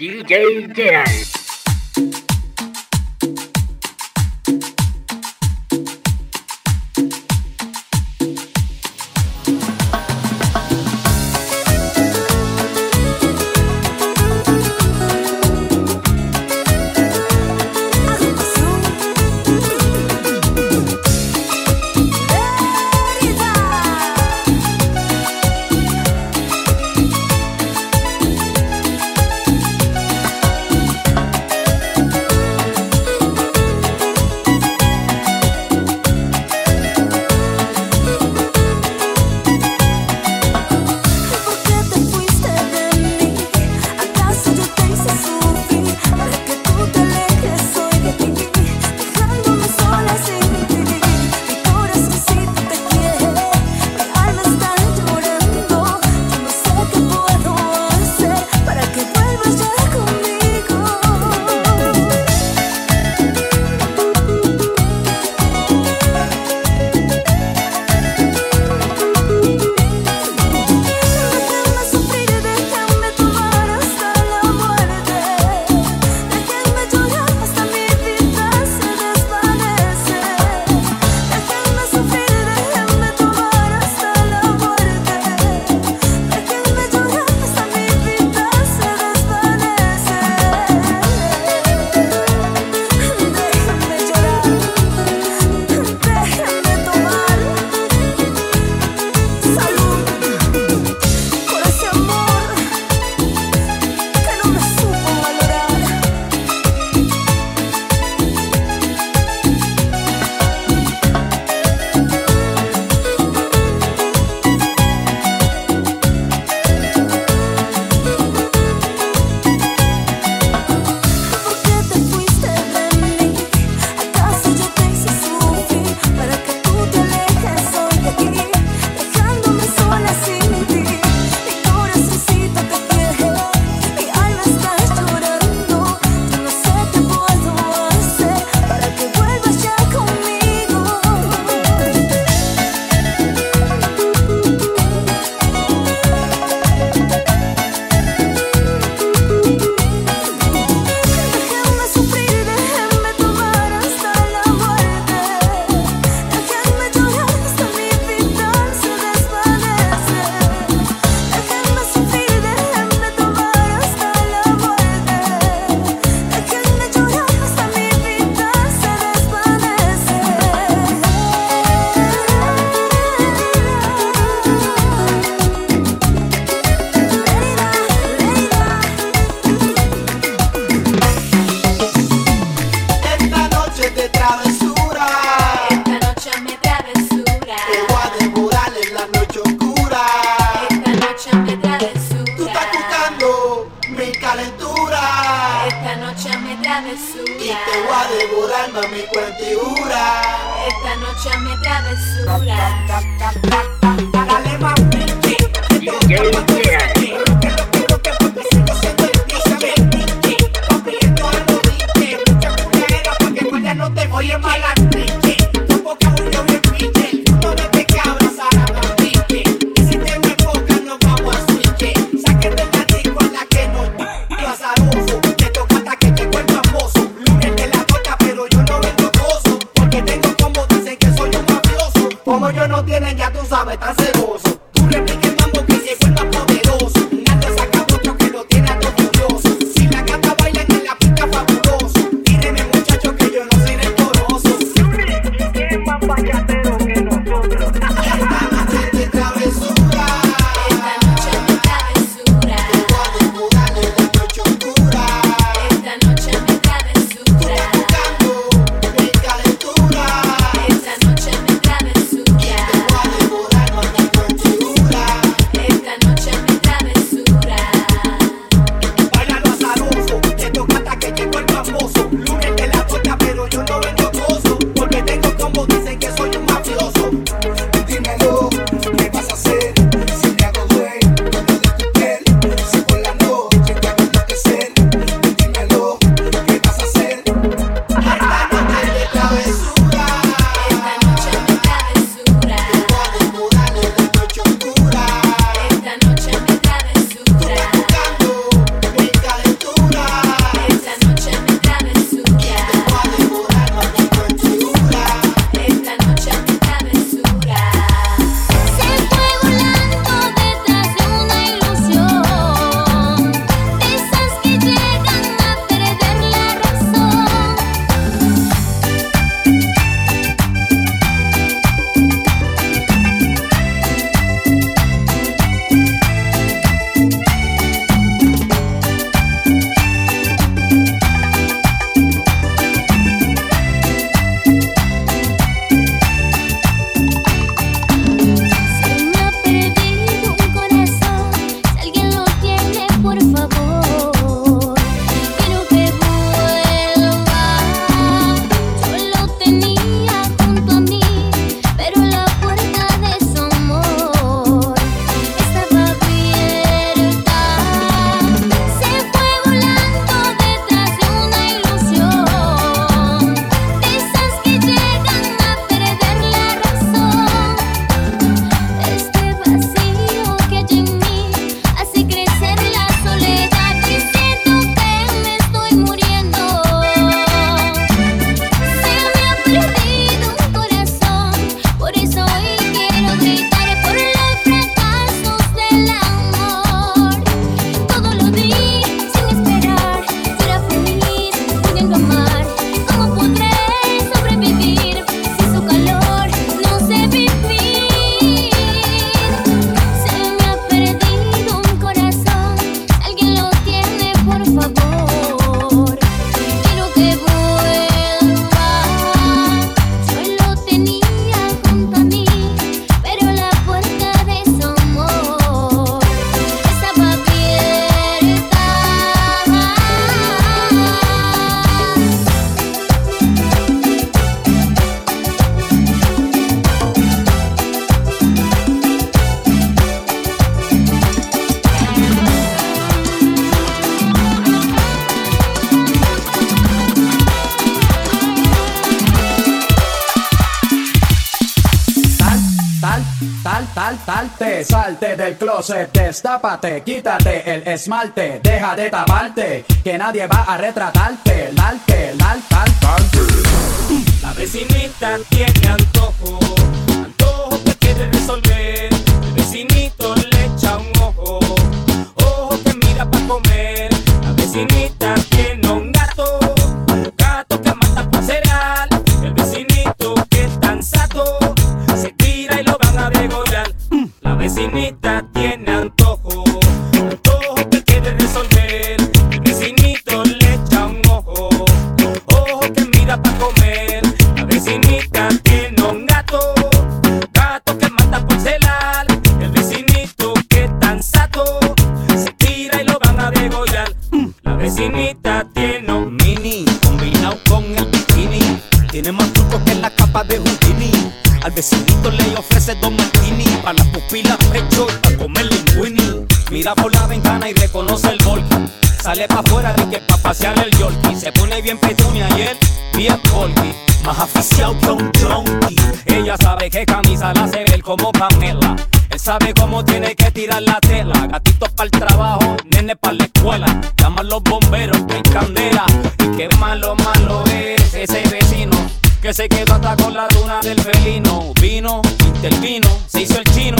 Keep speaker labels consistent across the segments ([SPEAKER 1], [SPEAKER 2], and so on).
[SPEAKER 1] DJ Dan.
[SPEAKER 2] Como
[SPEAKER 1] saltarte, salte del closet, destápate, quítate el esmalte, deja de taparte, que nadie va a retratarte, lalte, lalte,
[SPEAKER 3] La vecinita tiene antojo, antojo que quiere resolver, vecinita tiene antojo, antojo que quiere resolver, el vecinito le echa un ojo, ojo que mira para comer, la vecinita tiene un gato, gato que mata por celar, el vecinito que tan sato, se tira y lo van a degollar, la vecinita tiene un
[SPEAKER 4] mini combinado con el bikini. Tiene más trucos que la capa de Houdini. Al vecinito le ofrece dos martini para las pupilas pecho para comer linguini. Mira por la ventana y reconoce el volcán. Sale pa' afuera de que pa' pasear el yorkie. Se pone bien petunia y él bien volky. Más aficiado que un junkie. Ella sabe que camisa la hace ver como Pamela. Él sabe cómo tiene que tirar la tela. Gatitos para el trabajo, nene para la escuela. Llaman los bomberos, que candela. Y qué malo, malo es ese vecino. Que se quedó hasta con la luna del felino. Vino, intervino, se hizo el chino.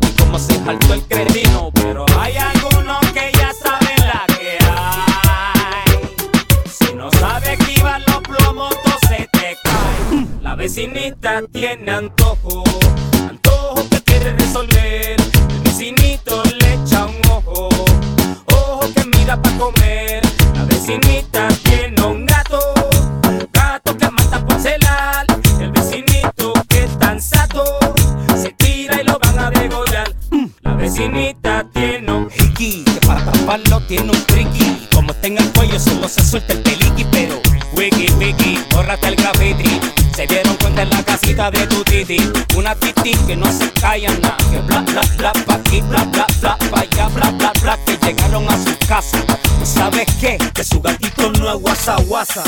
[SPEAKER 4] Y como se saltó el cretino. Pero hay algunos que ya saben la que hay. Si no sabe esquivar los plomos, todo se te cae. La vecinita tiene antojo, antojo que quiere resolver. El vecinito le echa un ojo, ojo que mira para comer. La vecinita tiene un titi que no se calla nada, que bla bla bla pa' aquí, bla bla bla pa' allá, bla bla bla, que llegaron a su casa. ¿Y sabes qué? Que su gatito no es guasa guasa.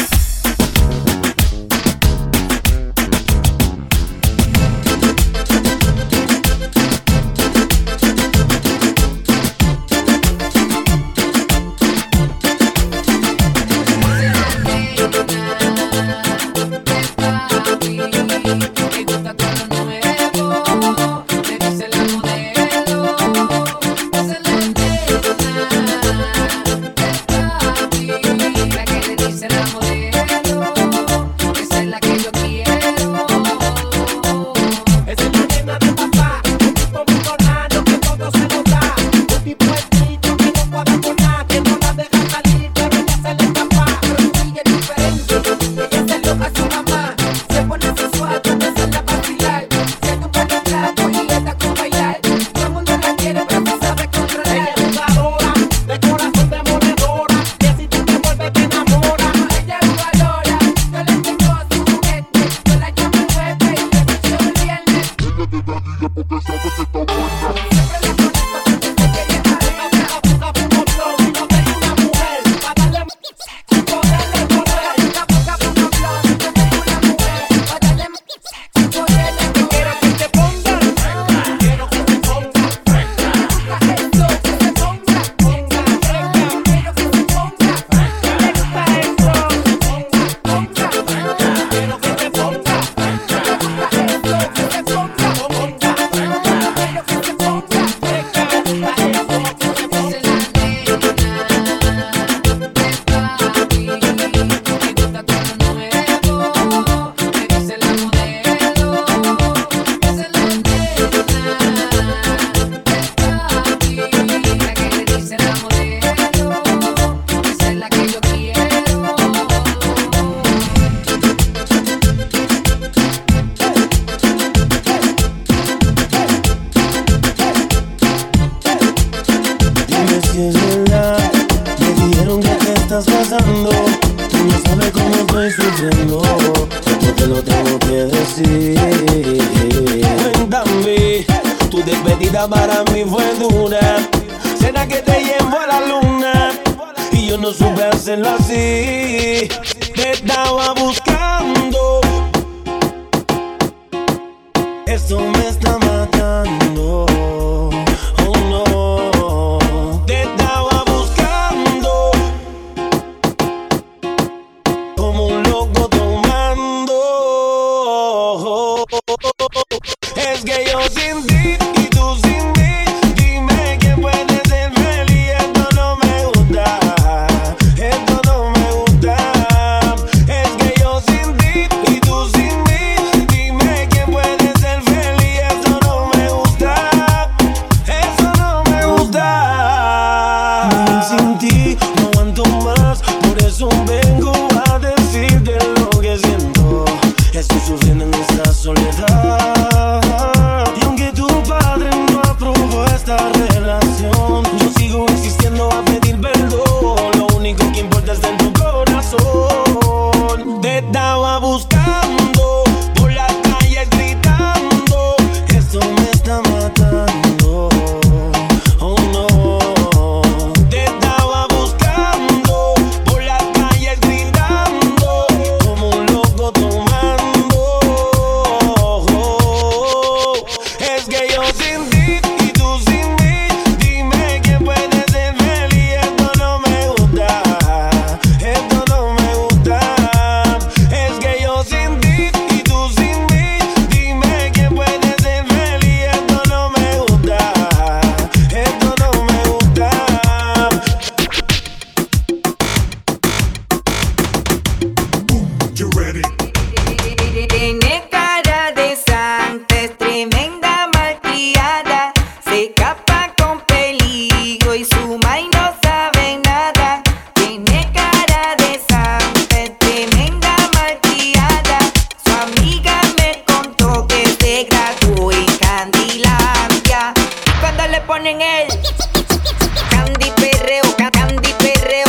[SPEAKER 5] me
[SPEAKER 6] está matando.
[SPEAKER 7] Candy perreo, ca- candy perreo,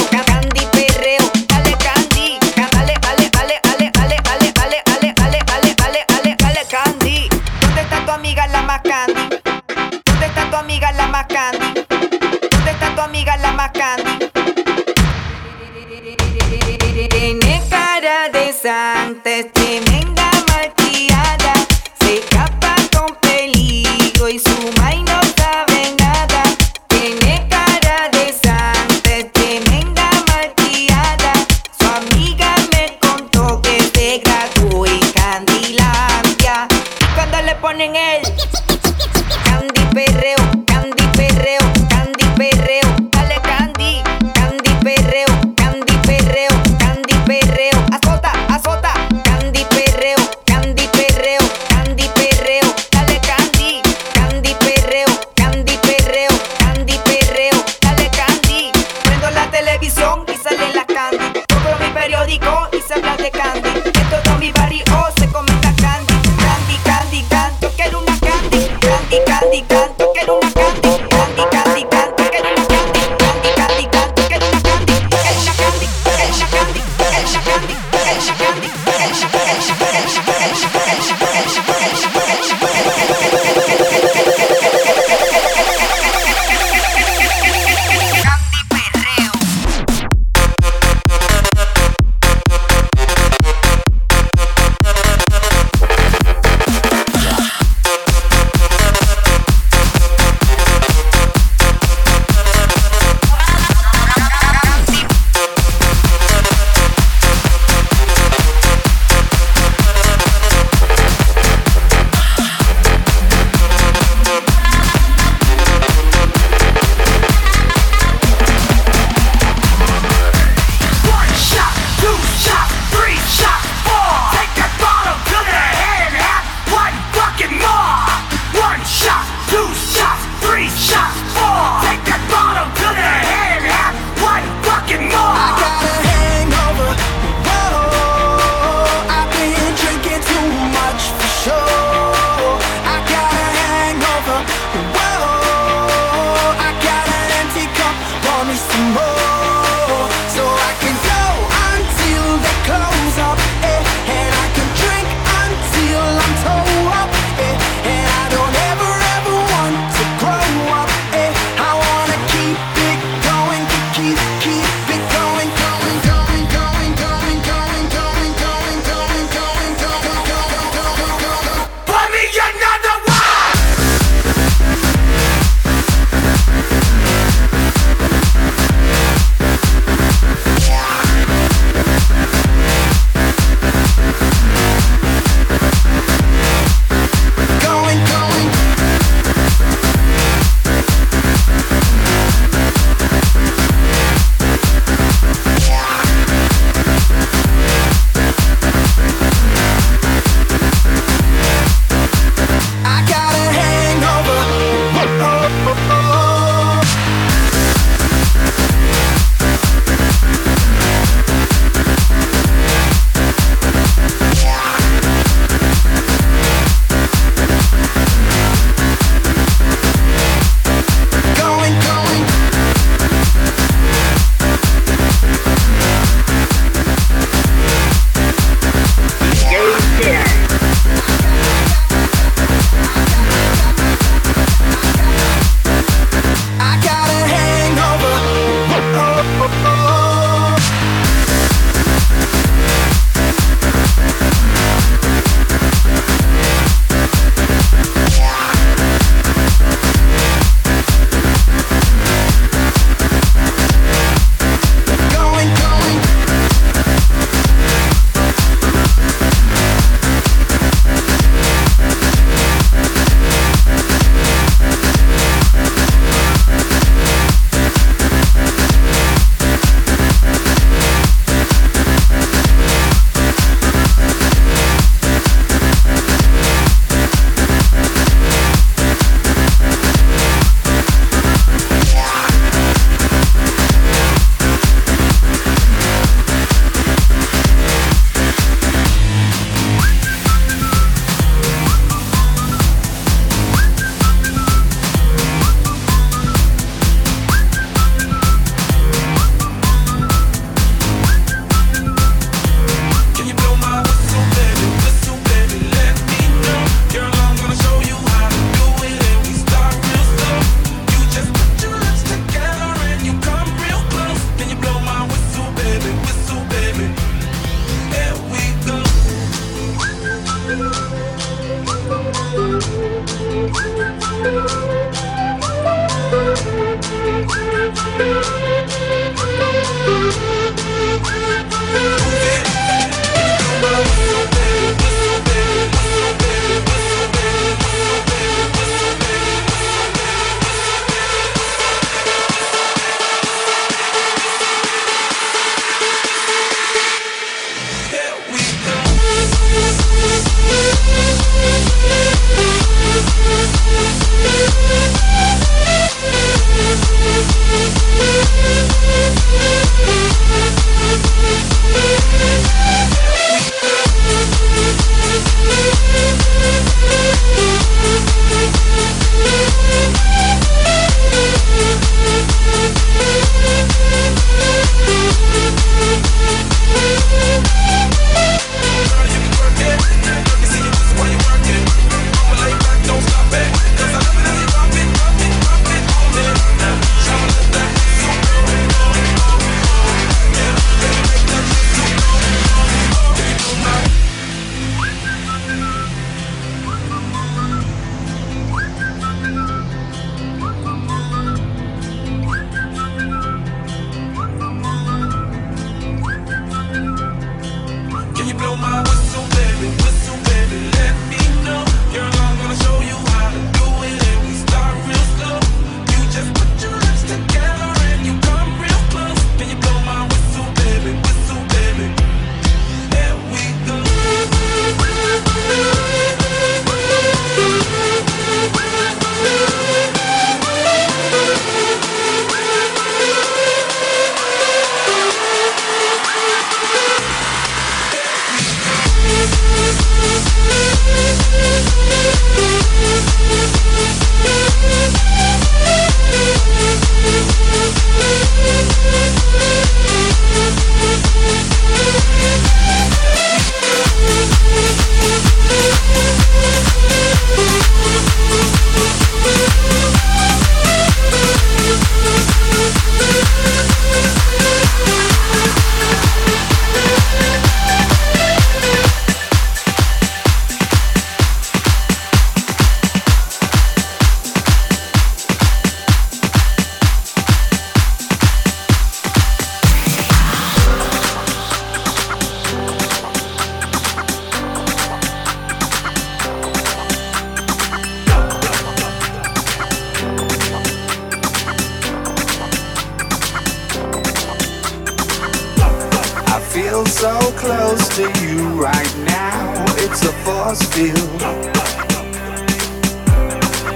[SPEAKER 8] so close to you right now. It's a force field.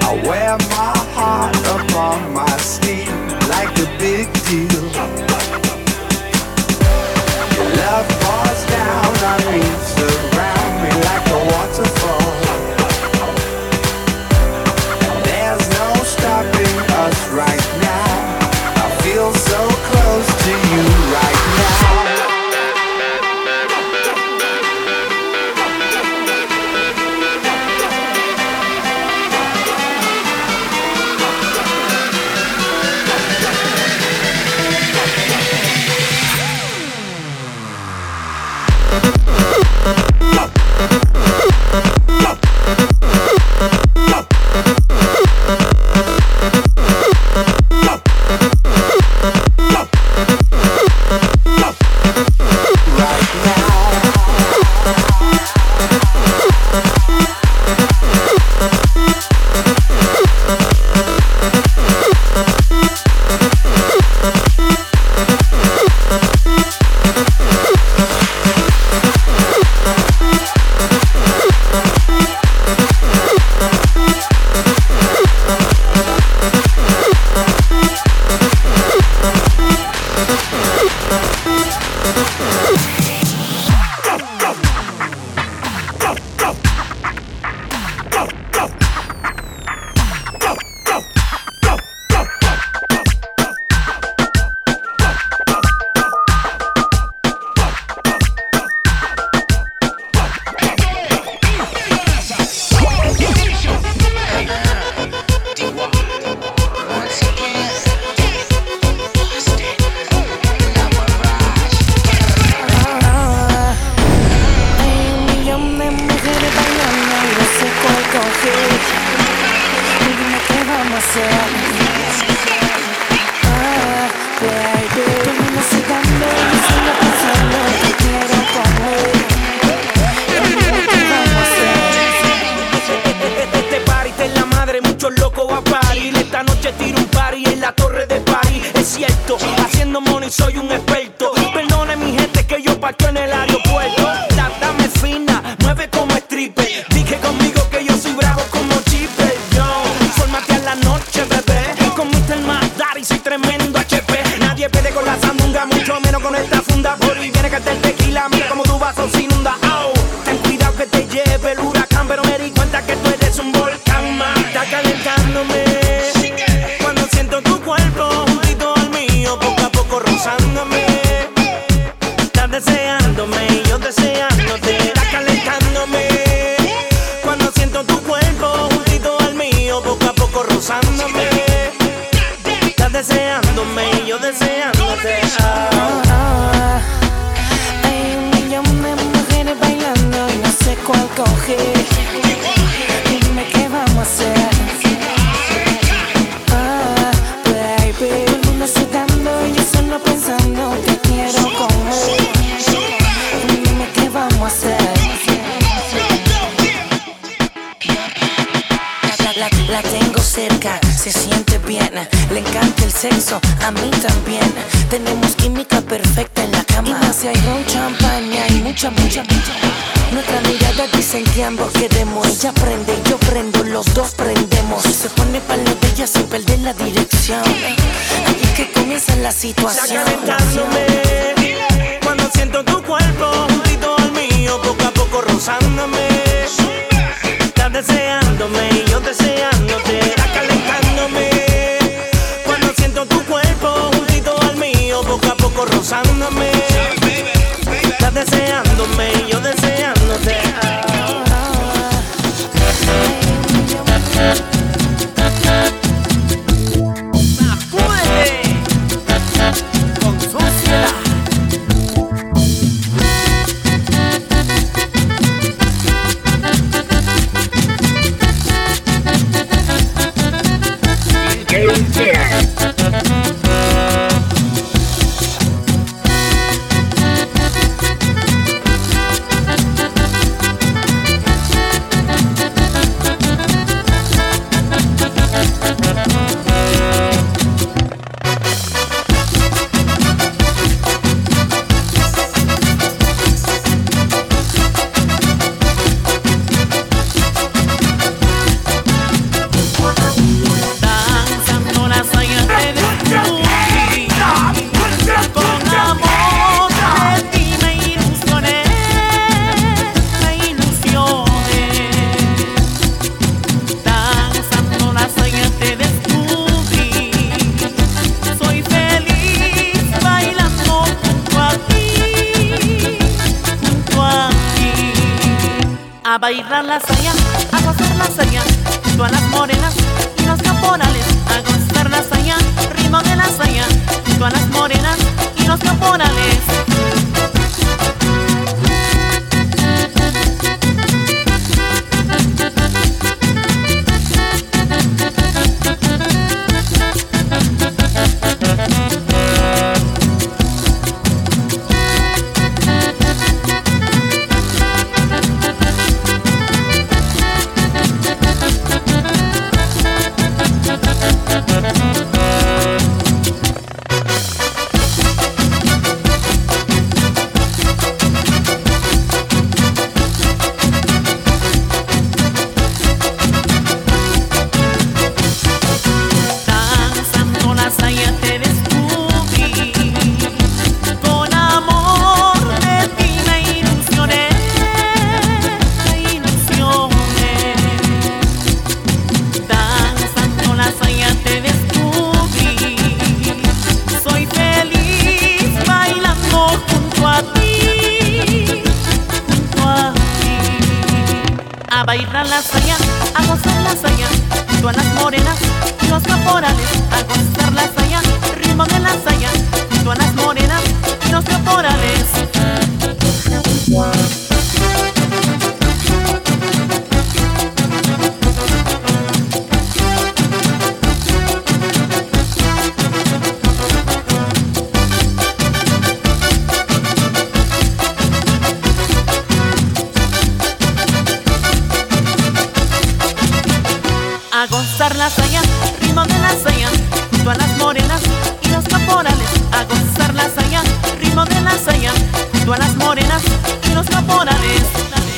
[SPEAKER 8] I wear my heart upon my sleeve like a big deal. Your love pours down on me, surround me like a waterfall. Ponte out.
[SPEAKER 9] Hay un millón de mujeres bailando y no sé cuál coger. Dime qué vamos a hacer. Ah, baby, todo el mundo sudando y yo solo pensando te quiero comer. Dime qué vamos a hacer.
[SPEAKER 4] La tengo cerca, se
[SPEAKER 9] siente sexo, a mí también. Tenemos química perfecta en la cama. Y más si hay ron, champaña y mucha, mucha, mucha. Nuestra mirada dicen que ambos queremos. Ella prende, yo prendo, los dos prendemos. Se pone palo de ella sin perder la dirección. Ahí es que comienza la
[SPEAKER 8] Ya
[SPEAKER 9] situación.
[SPEAKER 8] calentándome Cuando siento tu cuerpo juntito al mío Poco a poco rozándome
[SPEAKER 6] bailar la saya, a gozar la saya, junto a las morenas y los caporales, a gozar la saya, ritmo de la saya, junto a las morenas y los caporales. Gozar la saya, ritmo de la saya, junto a las morenas y los caporales. A gozar la saya, ritmo de la saya, junto a las morenas y los caporales.